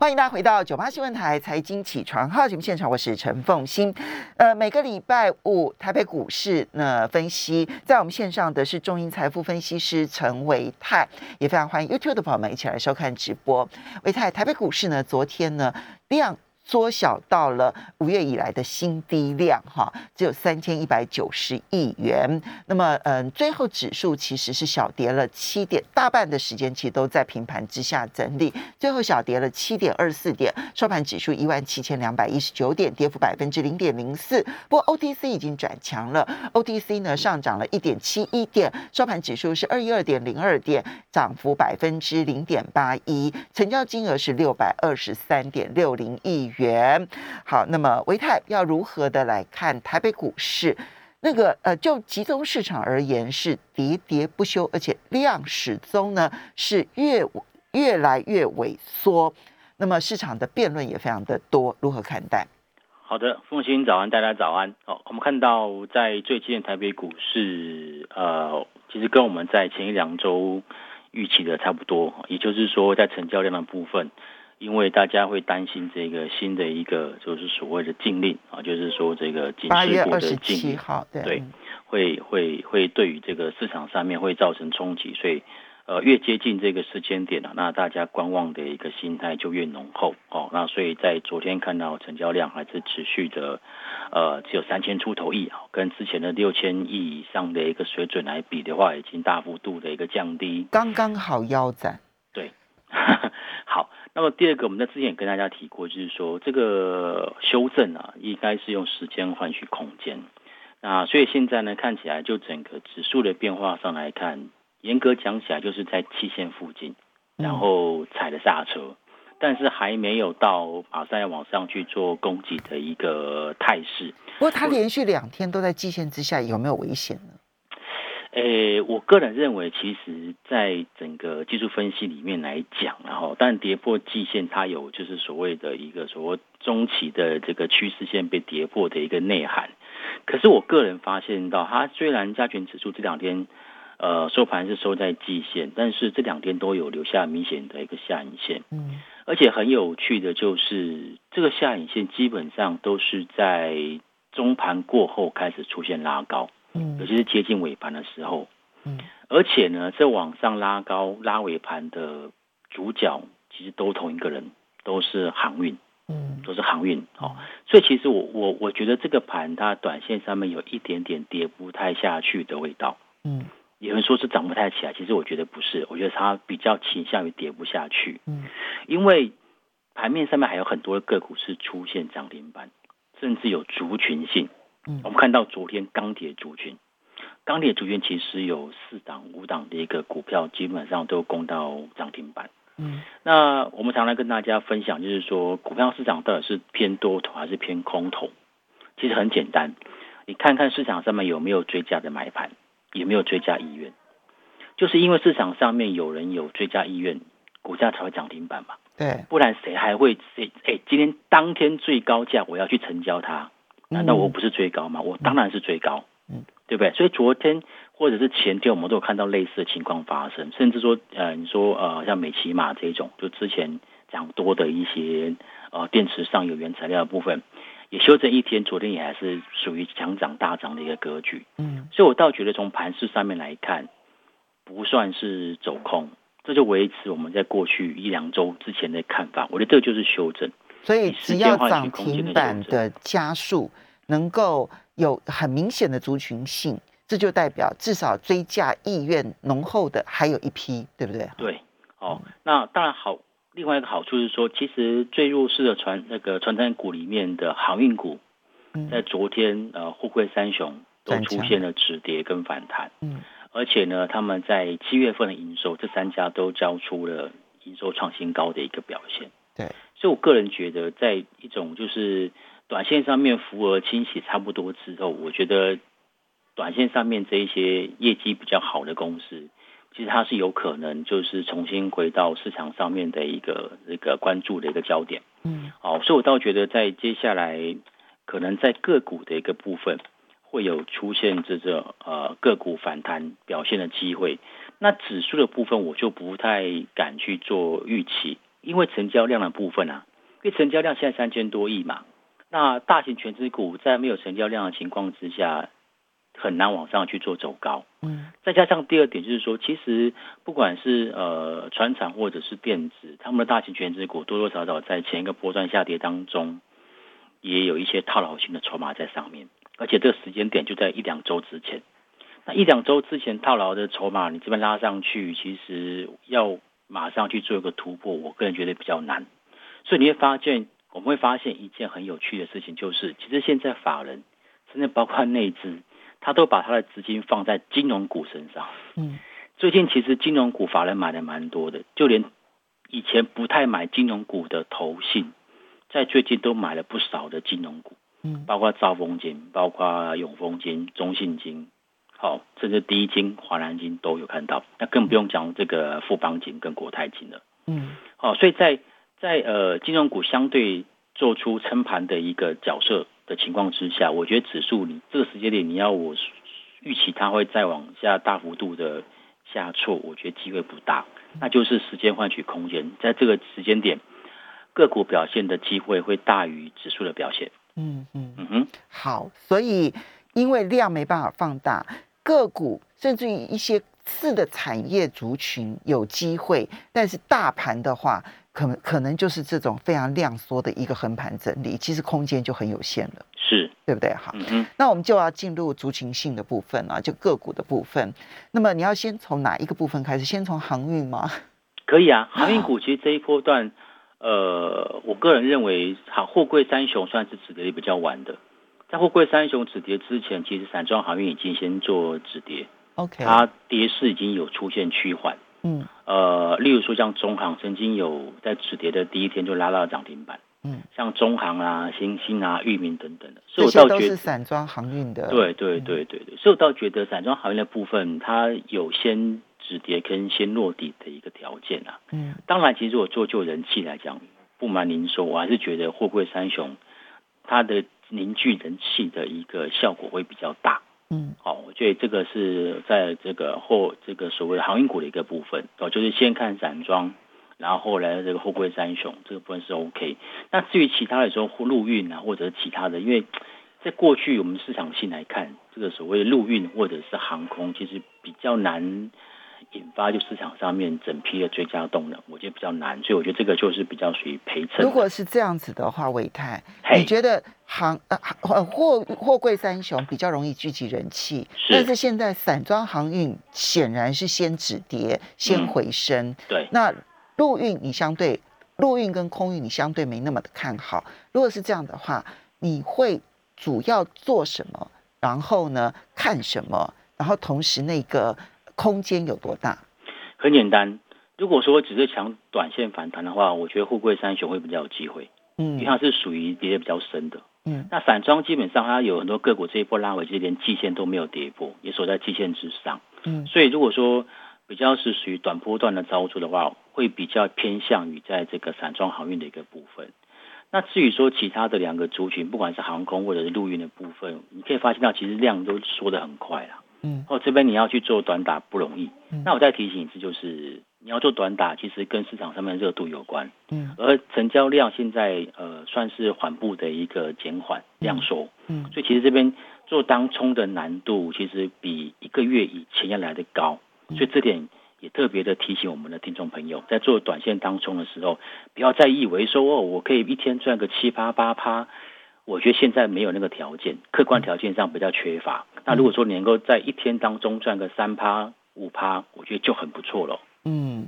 欢迎大家回到九八新闻台财经起床号节目现场，我是陈凤欣。呃，每个礼拜五台北股市呢分析，在我们线上的是中银财富分析师陈维泰，也非常欢迎 YouTube 的朋友们一起来收看直播。维泰，台北股市呢昨天呢量。缩小到了五月以来的新低量，哈，只有三千一百九十亿元。那么，嗯，最后指数其实是小跌了七点，大半的时间其实都在平盘之下整理，最后小跌了七点二四点，收盘指数一万七千两百一十九点，跌幅百分之零点零四。不过 OTC 已经转强了，OTC 呢上涨了一点七一点，收盘指数是二一二点零二点，涨幅百分之零点八一，成交金额是六百二十三点六零亿元。元好，那么维泰要如何的来看台北股市？那个呃，就集中市场而言是喋喋不休，而且量始终呢是越越来越萎缩。那么市场的辩论也非常的多，如何看待？好的，凤欣早安，大家早安。哦，我们看到在最近台北股市，呃，其实跟我们在前一两周预期的差不多，也就是说在成交量的部分。因为大家会担心这个新的一个就是所谓的禁令啊，就是说这个警示部的禁令，对，会会会对于这个市场上面会造成冲击，所以呃越接近这个时间点啊，那大家观望的一个心态就越浓厚哦。那所以在昨天看到成交量还是持续的呃只有三千出头亿啊，跟之前的六千亿以上的一个水准来比的话，已经大幅度的一个降低，刚刚好腰斩。那么第二个，我们在之前也跟大家提过，就是说这个修正啊，应该是用时间换取空间。那所以现在呢，看起来就整个指数的变化上来看，严格讲起来就是在期线附近，然后踩了刹车，但是还没有到马上要往上去做攻击的一个态势。不过它连续两天都在季线之下，有没有危险呢？诶，我个人认为，其实在整个技术分析里面来讲，然后，但跌破季线，它有就是所谓的一个所谓中期的这个趋势线被跌破的一个内涵。可是我个人发现到，它虽然加权指数这两天呃收盘是收在季线，但是这两天都有留下明显的一个下影线。嗯，而且很有趣的就是，这个下影线基本上都是在中盘过后开始出现拉高。嗯，尤其是接近尾盘的时候，嗯，而且呢，这往上拉高拉尾盘的主角其实都同一个人，都是航运，嗯，都是航运，哦，所以其实我我我觉得这个盘它短线上面有一点点跌不太下去的味道，嗯，有人说是涨不太起来，其实我觉得不是，我觉得它比较倾向于跌不下去，嗯，因为盘面上面还有很多个股是出现涨停板，甚至有族群性。我们看到昨天钢铁族群，钢铁族群其实有四档、五档的一个股票，基本上都攻到涨停板。嗯，那我们常常跟大家分享，就是说股票市场到底是偏多头还是偏空头？其实很简单，你看看市场上面有没有追加的买盘，有没有追加意愿？就是因为市场上面有人有追加意愿，股价才会涨停板嘛。对，不然谁还会谁？哎，今天当天最高价，我要去成交它。难道我不是追高吗？我当然是追高，嗯，对不对？所以昨天或者是前天，我们都有看到类似的情况发生，甚至说，呃，你说，呃，像美骑马这种，就之前讲多的一些，呃，电池上有原材料的部分，也修正一天，昨天也还是属于强涨大涨的一个格局，嗯，所以我倒觉得从盘势上面来看，不算是走空，这就维持我们在过去一两周之前的看法，我觉得这就是修正。所以只要涨停板的加速能够有很明显的族群性，这就代表至少追价意愿浓厚的还有一批，对不对？对，哦，那当然好。另外一个好处是说，其实最弱势的船那个船产股里面的航运股，在昨天呃沪贵三雄都出现了止跌跟反弹，嗯，而且呢，他们在七月份的营收，这三家都交出了营收创新高的一个表现，对。所以，我个人觉得，在一种就是短线上面浮额清洗差不多之后，我觉得短线上面这一些业绩比较好的公司，其实它是有可能就是重新回到市场上面的一个一个关注的一个焦点。嗯，好，所以我倒觉得在接下来可能在个股的一个部分会有出现这个呃个股反弹表现的机会。那指数的部分，我就不太敢去做预期。因为成交量的部分啊，因为成交量现在三千多亿嘛，那大型全资股在没有成交量的情况之下，很难往上去做走高。嗯，再加上第二点就是说，其实不管是呃船厂或者是电子，他们的大型全资股多多少少在前一个波段下跌当中，也有一些套牢性的筹码在上面，而且这个时间点就在一两周之前。那一两周之前套牢的筹码，你这边拉上去，其实要马上去做一个突破，我个人觉得比较难。所以你会发现，我们会发现一件很有趣的事情，就是其实现在法人，甚至包括内资。他都把他的资金放在金融股身上。嗯，最近其实金融股法人买的蛮多的，就连以前不太买金融股的投信，在最近都买了不少的金融股。嗯，包括兆丰金、包括永丰金、中信金，好，甚至第一金、华南金都有看到。那更不用讲这个富邦金跟国泰金了。嗯，好，所以在在呃金融股相对做出撑盘的一个角色。的情况之下，我觉得指数你这个时间点你要我预期它会再往下大幅度的下挫，我觉得机会不大。那就是时间换取空间，在这个时间点，个股表现的机会会大于指数的表现。嗯嗯嗯哼，好，所以因为量没办法放大，个股甚至于一些次的产业族群有机会，但是大盘的话。可能可能就是这种非常量缩的一个横盘整理，其实空间就很有限了，是对不对？好，嗯那我们就要进入族群性的部分啊，就个股的部分。那么你要先从哪一个部分开始？先从航运吗？可以啊，航运股其实这一波段，呃，我个人认为，好，货柜三雄算是指的也比较晚的。在货柜三雄止跌之前，其实散装航运已经先做止跌，OK，它跌势已经有出现趋缓。嗯，呃，例如说像中航曾经有在止跌的第一天就拉到涨停板，嗯，像中航啊、新兴啊、域名等等的，所以我倒觉得是散装航运的。对对对对对，所以我倒觉得散装航运的部分，它有先止跌跟先落底的一个条件啊。嗯，当然，其实我做就人气来讲，不瞒您说，我还是觉得货柜三雄它的凝聚人气的一个效果会比较大。嗯，好，我觉得这个是在这个后这个所谓的航运股的一个部分哦，就是先看散装，然后后来这个货柜三雄这个部分是 OK。那至于其他的说陆运啊，或者是其他的，因为在过去我们市场性来看，这个所谓陆运或者是航空，其实比较难。引发就市场上面整批的追加动能，我觉得比较难，所以我觉得这个就是比较属于陪衬。如果是这样子的话，伟泰，你觉得行呃货货柜三雄比较容易聚集人气，但是现在散装航运显然是先止跌，先回升。对，那陆运你相对陆运跟空运你相对没那么的看好。如果是这样的话，你会主要做什么？然后呢，看什么？然后同时那个。空间有多大？很简单，如果说只是抢短线反弹的话，我觉得富贵三雄会比较有机会，嗯，因为它是属于跌的比较深的，嗯，那散装基本上它有很多个股这一波拉回，其实连季线都没有跌破，也守在季线之上，嗯，所以如果说比较是属于短波段的操作的话，会比较偏向于在这个散装航运的一个部分。那至于说其他的两个族群，不管是航空或者是陆运的部分，你可以发现到其实量都缩得很快了。嗯，哦，这边你要去做短打不容易。那我再提醒一次，就是你要做短打，其实跟市场上面热度有关。嗯，而成交量现在呃算是缓步的一个减缓量缩。嗯，所以其实这边做当冲的难度其实比一个月以前要来的高。所以这点也特别的提醒我们的听众朋友，在做短线当冲的时候，不要再以为说哦，我可以一天赚个七八八趴。我觉得现在没有那个条件，客观条件上比较缺乏。那如果说你能够在一天当中赚个三趴五趴，我觉得就很不错了。嗯，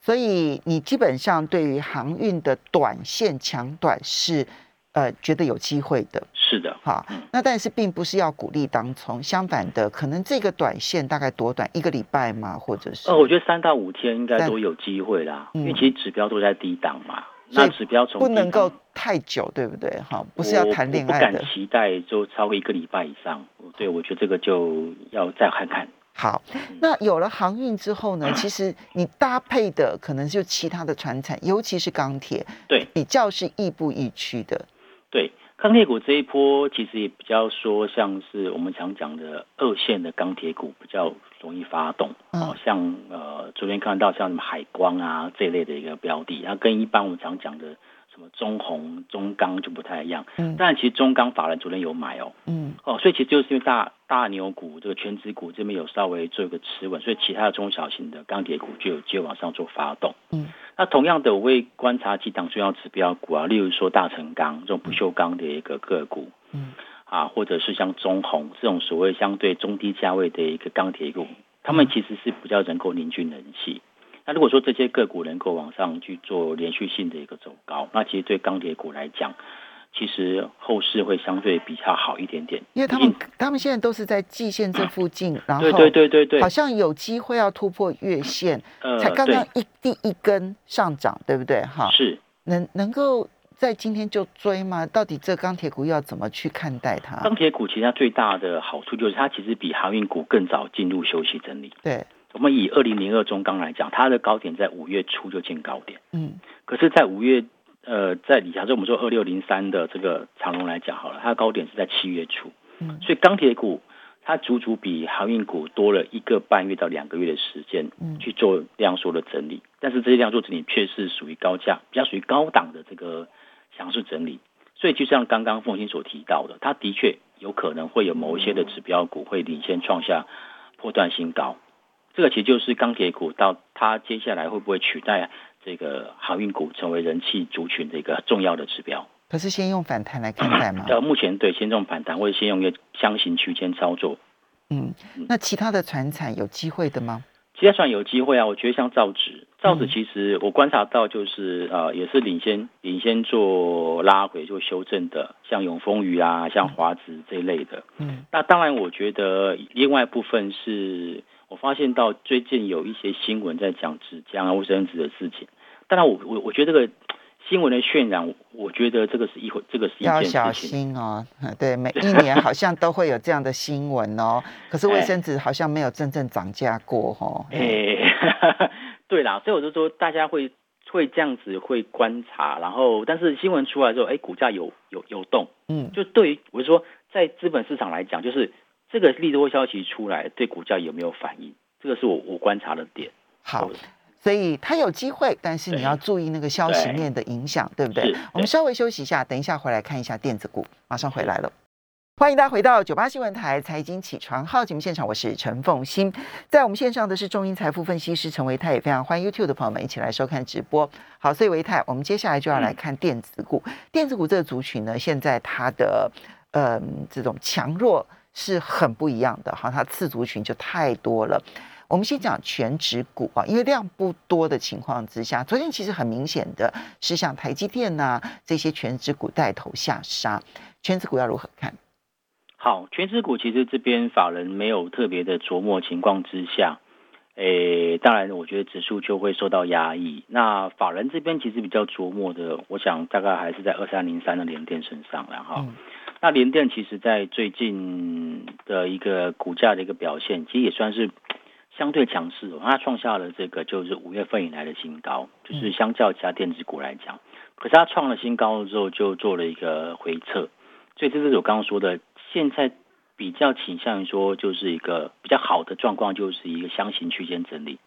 所以你基本上对于航运的短线抢短是呃觉得有机会的。是的，好，那但是并不是要鼓励当冲，相反的，可能这个短线大概多短一个礼拜嘛，或者是？呃，我觉得三到五天应该都有机会啦，因为其实指标都在低档嘛。那指标从不能够太久，对不对？哈，不是要谈恋爱的。不敢期待就超过一个礼拜以上。对，我觉得这个就要再看看。好，那有了航运之后呢？其实你搭配的可能就其他的船产，尤其是钢铁，对，比较是亦步亦趋的。对，钢铁股这一波其实也比较说像是我们常讲的二线的钢铁股比较容易发动，哦，像呃昨天看到像什么海光啊这一类的一个标的，然后跟一般我们常讲的。什么中红、中钢就不太一样，嗯，但其实中钢法人昨天有买哦，嗯，哦，所以其实就是因为大大牛股这个全职股这边有稍微做一个持稳，所以其他的中小型的钢铁股就有机会往上做发动，嗯，那同样的我会观察几档重要指标股啊，例如说大成钢这种不锈钢的一个个股，嗯，啊，或者是像中红这种所谓相对中低价位的一个钢铁股，他们其实是比较能够凝聚人气。那如果说这些个股能够往上去做连续性的一个走高，那其实对钢铁股来讲，其实后市会相对比较好一点点。因为他们他们现在都是在季线这附近，然后对对对对对，好像有机会要突破月线，才刚刚一第一根上涨，对不对？哈，是能能够在今天就追吗？到底这钢铁股要怎么去看待它？钢铁股其实它最大的好处就是它其实比航运股更早进入休息整理。对。我们以二零零二中钢来讲，它的高点在五月初就见高点，嗯，可是，在五月，呃，在假设我们说二六零三的这个长龙来讲好了，它的高点是在七月初，嗯，所以钢铁股它足足比航运股多了一个半月到两个月的时间，嗯，去做量缩的整理，但是这些量缩整理却是属于高价，比较属于高档的这个强势整理，所以就像刚刚凤鑫所提到的，它的确有可能会有某一些的指标股会领先创下破断新高。这个其实就是钢铁股到它接下来会不会取代这个航运股成为人气族群的一个重要的指标？可是先用反弹来看待吗？呃，目前对先用反弹，或者先用一个箱型区间操作。嗯，那其他的船产有机会的吗？其他船有机会啊，我觉得像造纸，造纸其实我观察到就是呃也是领先领先做拉回做修正的，像永丰鱼啊，像华子这一类的。嗯，那当然我觉得另外部分是。我发现到最近有一些新闻在讲纸浆啊、卫生纸的事情，当然我我我觉得这个新闻的渲染，我觉得这个是一回这个是一要小心哦。对，每一年好像都会有这样的新闻哦。可是卫生纸好像没有真正涨价过哦。哎，对啦，所以我就说大家会会这样子会观察，然后但是新闻出来之后，哎，股价有有有动，嗯，就对于我说在资本市场来讲，就是。这个利多消息出来，对股价有没有反应？这个是我我观察的点。好，所以它有机会，但是你要注意那个消息面的影响，对不对？我们稍微休息一下，等一下回来看一下电子股，马上回来了。欢迎大家回到九八新闻台财经起床号节目现场，我是陈凤欣，在我们线上的是中银财富分析师陈维泰，也非常欢迎 YouTube 的朋友们一起来收看直播。好，所以维泰，我们接下来就要来看电子股。电子股这个族群呢，现在它的嗯这种强弱。是很不一样的，哈，它次族群就太多了。我们先讲全指股啊，因为量不多的情况之下，昨天其实很明显的是像台积电呐这些全指股带头下杀。全指股要如何看？好，全指股其实这边法人没有特别的琢磨情况之下，诶，当然我觉得指数就会受到压抑。那法人这边其实比较琢磨的，我想大概还是在二三零三的联电身上，然后。那联电其实，在最近的一个股价的一个表现，其实也算是相对强势哦。它创下了这个就是五月份以来的新高，就是相较其他电子股来讲，可是它创了新高之后，就做了一个回撤。所以这是我刚刚说的，现在比较倾向于说，就是一个比较好的状况，就是一个箱型区间整理，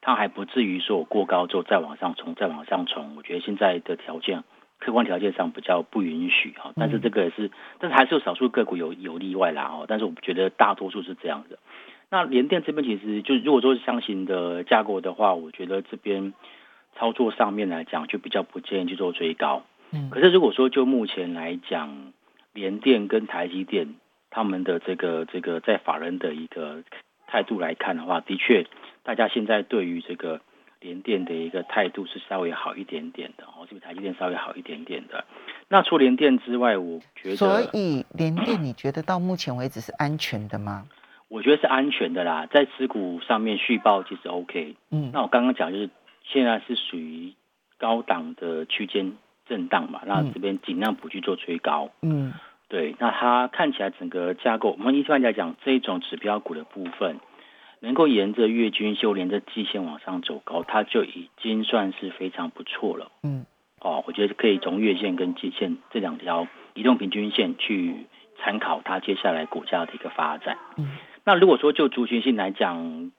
它还不至于说我过高之后再往上冲，再往上冲。我觉得现在的条件。客观条件上比较不允许哈，但是这个也是，但是还是有少数个股有有例外啦哦。但是我觉得大多数是这样的。那联电这边其实就如果说是箱型的架构的话，我觉得这边操作上面来讲就比较不建议去做追高。嗯。可是如果说就目前来讲，联电跟台积电他们的这个这个在法人的一个态度来看的话，的确大家现在对于这个。联电的一个态度是稍微好一点点的哦，这个台积电稍微好一点点的。那除联电之外，我觉得所以联电你觉得到目前为止是安全的吗？我觉得是安全的啦，在持股上面续报其实 OK。嗯，那我刚刚讲就是现在是属于高档的区间震荡嘛，那这边尽量不去做追高。嗯，对，那它看起来整个架构，我们一般来讲这种指标股的部分。能够沿着月均线、连着季线往上走高，它就已经算是非常不错了。嗯，哦，我觉得可以从月线跟季线这两条移动平均线去参考它接下来股价的一个发展。嗯，那如果说就族群性来讲，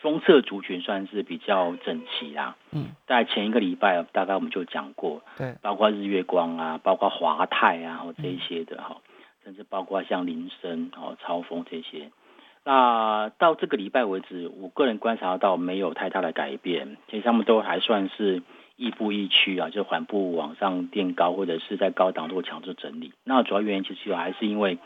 封测族群算是比较整齐啦。嗯，在前一个礼拜大概我们就讲过，对，包括日月光啊，包括华泰啊，这一些的哈，甚至包括像林森哦、超风这些。那到这个礼拜为止，我个人观察到没有太大的改变，其实他们都还算是亦步亦趋啊，就缓步往上垫高，或者是在高档做强制整理。那主要原因其实还是因为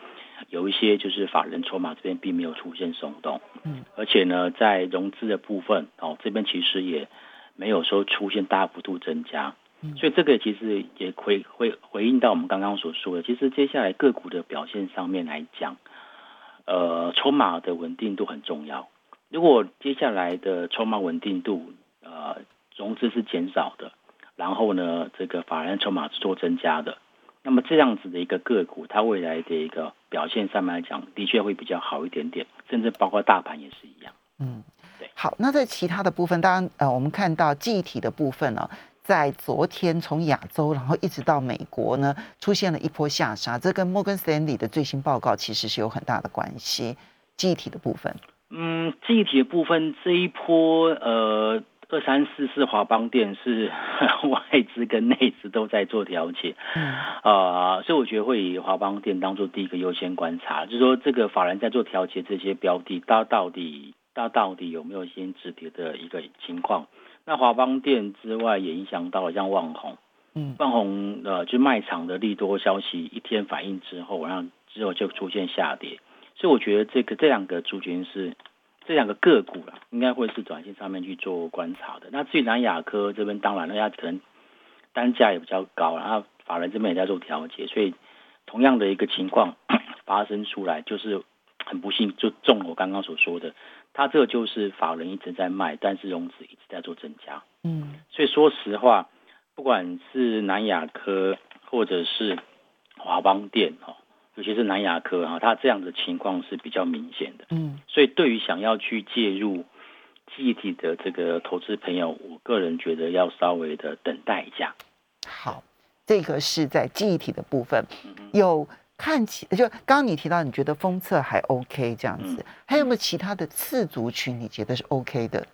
有一些就是法人筹码这边并没有出现松动，嗯，而且呢，在融资的部分哦，这边其实也没有说出现大幅度增加，嗯所以这个其实也回回回应到我们刚刚所说的，其实接下来个股的表现上面来讲。呃，筹码的稳定度很重要。如果接下来的筹码稳定度，呃，融资是减少的，然后呢，这个法人筹码是做增加的，那么这样子的一个个股，它未来的一个表现上面来讲，的确会比较好一点点，甚至包括大盘也是一样。嗯，对。好，那在其他的部分，当然呃，我们看到记忆体的部分呢、在昨天从亚洲，然后一直到美国呢，出现了一波下杀，这跟摩根斯坦利的最新报告其实是有很大的关系。记忆体的部分，嗯，记忆体的部分这一波，呃，二三四四华邦店是 外资跟内资都在做调节，嗯啊、所以我觉得会以华邦店当做第一个优先观察，就是说这个法人在做调节这些标的，它到底它到底有没有先止跌的一个情况？那华邦店之外，也影响到了像万宏，嗯万宏呃，就卖场的利多消息一天反应之后，然后之后就出现下跌，所以我觉得这个这两个族群是这两个个股啦，应该会是短线上面去做观察的。那至于南亚科这边，当然了，它可能单价也比较高，然后法人这边也在做调节，所以同样的一个情况 发生出来，就是很不幸就中了我刚刚所说的，它这个就是法人一直在卖，但是融资一直在做增加。嗯所以说实话，不管是南亚科或者是华邦店哈，尤其是南亚科哈，它这样的情况是比较明显的。嗯所以对于想要去介入记忆体的这个投资朋友，我个人觉得要稍微的等待一下。好，这个是在记忆体的部分，有看起就刚刚你提到，你觉得封测还 OK 这样子，嗯还有没有其他的次族群你觉得是 OK 的？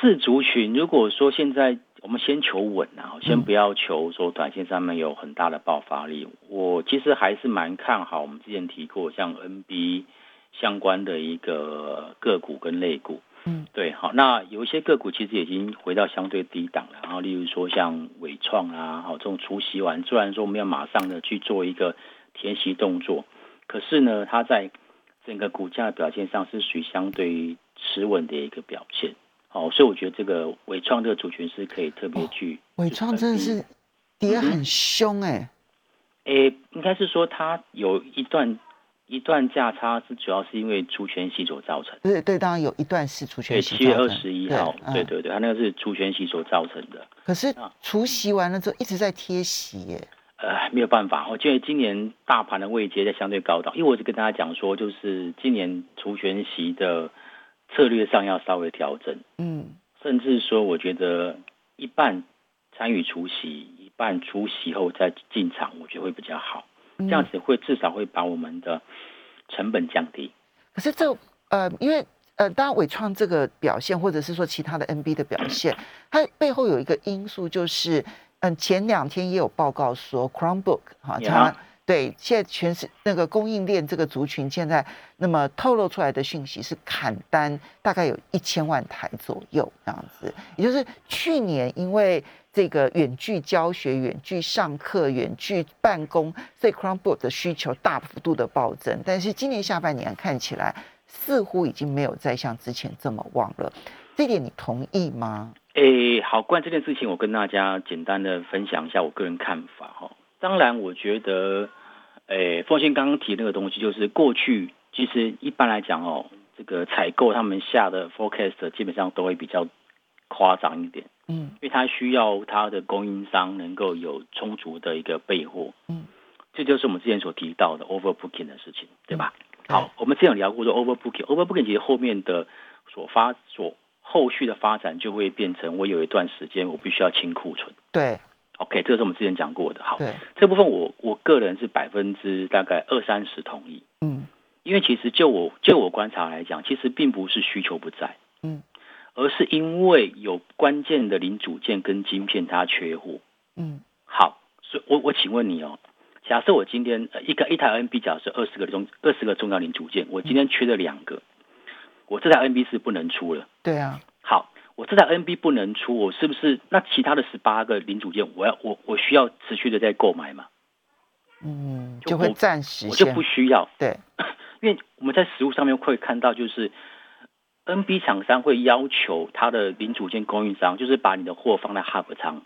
次族群，如果说现在我们先求稳啊，嗯先不要求说短线上面有很大的爆发力。我其实还是蛮看好我们之前提过像 NB 相关的一个个股跟类股。嗯，对，好，那有一些个股其实已经回到相对低档了，然后例如说像伟创啊，好这种除息完，虽然说我们要马上的去做一个填息动作，可是呢，它在整个股价的表现上是属于相对于持稳的一个表现。好，所以我觉得这个伟创这个族群是可以特别去。伟创真的是跌嗯很凶哎、诶，应该是说它有一段一段价差是主要是因为除权息所造成。对对，当然有一段是除对，权息七月二十一号，对嗯对对，它那个是除权息所造成的。可是啊除息完了之后一直在贴息耶，呃，没有办法，我觉得今年大盘的位阶在相对高档，因为我是跟大家讲说，就是今年除权息的策略上要稍微调整，嗯。甚至说，我觉得一半参与除息，一半除息后再进场，我觉得会比较好，嗯。这样子会至少会把我们的成本降低。可是这呃，因为呃，当然伟创这个表现，或者是说其他的 NB 的表现，它背后有一个因素，就是嗯，前两天也有报告说 Chromebook 哈，它对现在全是那个供应链这个族群，现在那么透露出来的讯息是砍单，大概有一千万台左右这样子，也就是去年因为这个远距教学、远距上课、远距办公，所以 Chromebook 的需求大幅度的暴增。但是今年下半年看起来，似乎已经没有再像之前这么旺了。这点你同意吗？诶，好，关于这件事情，我跟大家简单的分享一下我个人看法哈。当然，我觉得，诶，凤仙刚刚提那个东西，就是过去其实一般来讲哦，这个采购他们下的 forecast 基本上都会比较夸张一点，嗯因为它需要它的供应商能够有充足的一个备货，嗯，这就是我们之前所提到的 overbooking 的事情，对吧？对好，我们之前有聊过说 overbooking，overbooking 其实后面的所发所后续的发展就会变成我有一段时间我必须要清库存。对，OK，这个是我们之前讲过的。好，对，这部分我我个人是百分之大概二三十同意。嗯因为其实就我就我观察来讲，其实并不是需求不在，嗯，而是因为有关键的零组件跟晶片它缺货。嗯好，所以我我请问你哦，假设我今天呃一个一台 NB 假设二十个中二十个重要零组件，我今天缺了两个，我这台 NB 是不能出了。对啊，好，我这台 NB 不能出，我是不是那其他的十八个零组件，我要我我需要持续的在购买嘛？嗯，就就会我暂时先我就不需要，对，因为我们在实物上面会看到，就是 NB 厂商会要求它的零组件供应商，就是把你的货放在 Hub 仓，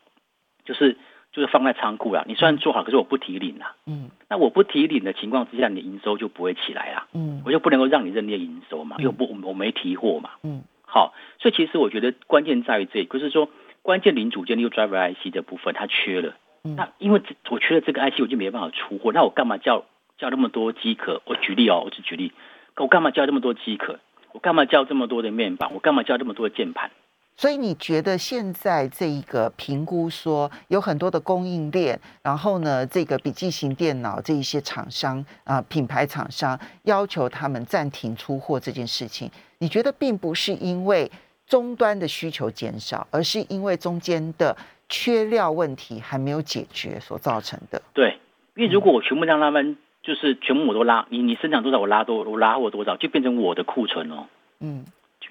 就是就是放在仓库啦。你虽然做好，可是我不提领啦。嗯那我不提领的情况之下，你的营收就不会起来啦。嗯我就不能够让你认列营收嘛，因为我不我我没提货嘛。嗯好，所以其实我觉得关键在于这里，就是说关键零组件，例如 driver IC 的部分它缺了，嗯那因为这我缺了这个 IC，我就没办法出货，那我干嘛叫叫那么多机壳？我举例哦，我只举例，我干嘛叫这么多机壳？我干嘛叫这么多的面板？我干嘛叫这么多的键盘？所以你觉得现在这一个评估说有很多的供应链，然后呢，这个笔记型电脑这一些厂商啊、品牌厂商要求他们暂停出货这件事情，你觉得并不是因为终端的需求减少，而是因为中间的缺料问题还没有解决所造成的？对，因为如果我全部让他们就是全部我都拉，你你生产多少我拉多我拉货多少，就变成我的库存哦。嗯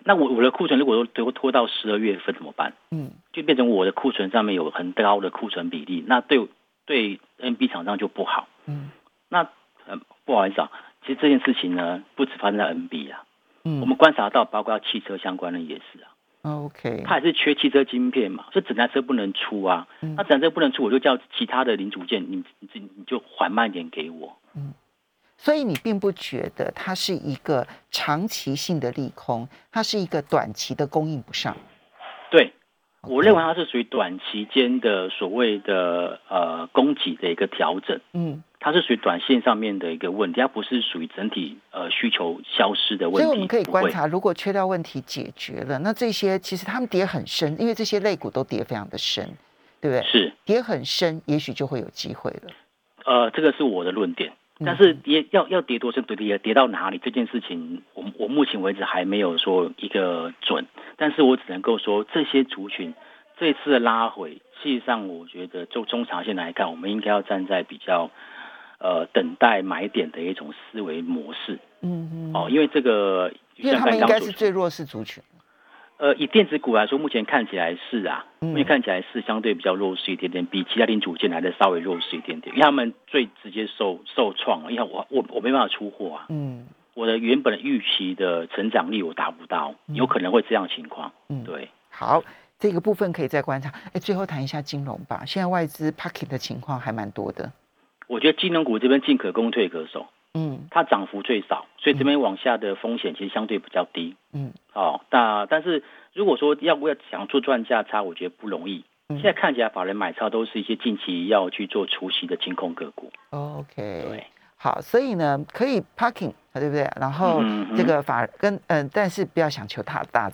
那我我的库存如果都拖拖到十二月份怎么办？嗯就变成我的库存上面有很高的库存比例，那对对 NB 厂商就不好。嗯那呃不好意思啊，其实这件事情呢，不止发生在 NB 啊，嗯我嗯们观察到，包括汽车相关的也是啊，，OK，它还是缺汽车晶片嘛，所以整台车不能出啊。嗯那整台车不能出，我就叫其他的零组件，你你你你就缓慢一点给我。所以你并不觉得它是一个长期性的利空，它是一个短期的供应不上。对，我认为它是属于短期间的所谓的呃供给的一个调整。嗯，它是属于短线上面的一个问题，它不是属于整体呃需求消失的问题。所以我们可以观察，如果缺料问题解决了，那这些其实他们跌很深，因为这些类股都跌非常的深，对不对？是跌很深，也许就会有机会了。呃，这个是我的论点。嗯。但是跌要要跌多深，跌跌跌到哪里这件事情，我我目前为止还没有说一个准，但是我只能够说这些族群这次的拉回，事实上我觉得就中长线来看，我们应该要站在比较呃等待买点的一种思维模式。嗯嗯，哦，因为这个因为他们应该是最。最弱势族群。呃，以电子股来说，目前看起来是啊，嗯目前看起来是相对比较弱势一点点，比其他零组件来的稍微弱势一点点，因为他们最直接受受创，因为我我我没办法出货啊，嗯我的原本的预期的成长力我达不到，有可能会这样情况，嗯，对。好，这个部分可以再观察。哎，最后谈一下金融吧。现在外资 pocket 的情况还蛮多的。我觉得金融股这边进可攻退可守，嗯它涨幅最少，所以这边往下的风险其实相对比较低。嗯哦，那但是如果说要不要想做赚价差，我觉得不容易。嗯现在看起来法人买超都是一些近期要去做除息的清空个股，，OK，对。好，所以呢，可以 parking，对不对？然后这个法跟嗯、但是不要想求它大涨。